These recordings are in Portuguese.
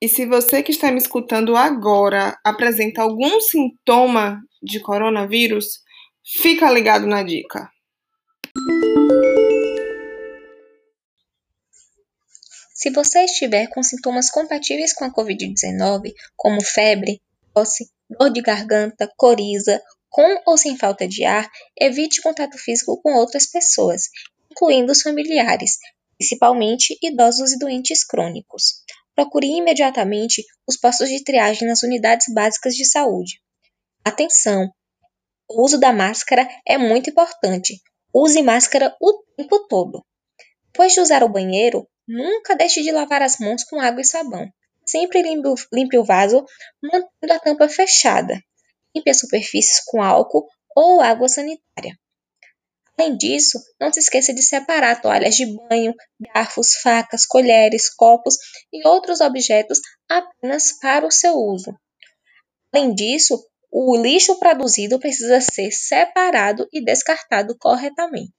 E se você que está me escutando agora apresenta algum sintoma de coronavírus, fica ligado na dica. Se você estiver com sintomas compatíveis com a Covid-19, como febre, tosse, dor de garganta, coriza, com ou sem falta de ar, evite contato físico com outras pessoas, incluindo os familiares, principalmente idosos e doentes crônicos. Procure imediatamente os postos de triagem nas unidades básicas de saúde. Atenção! O uso da máscara é muito importante. Use máscara o tempo todo. Depois de usar o banheiro, nunca deixe de lavar as mãos com água e sabão. Sempre limpe o vaso, mantendo a tampa fechada. Limpe as superfícies com álcool ou água sanitária. Além disso, não se esqueça de separar toalhas de banho, garfos, facas, colheres, copos e outros objetos apenas para o seu uso. Além disso, o lixo produzido precisa ser separado e descartado corretamente.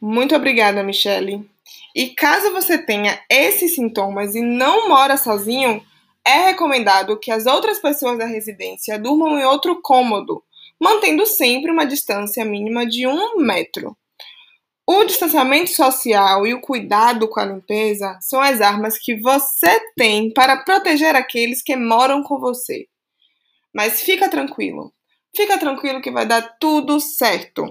Muito obrigada, Michele. E caso você tenha esses sintomas e não mora sozinho, é recomendado que as outras pessoas da residência durmam em outro cômodo, mantendo sempre uma distância mínima de um metro. O distanciamento social e o cuidado com a limpeza são as armas que você tem para proteger aqueles que moram com você. Mas fica tranquilo, fica tranquilo que vai dar tudo certo.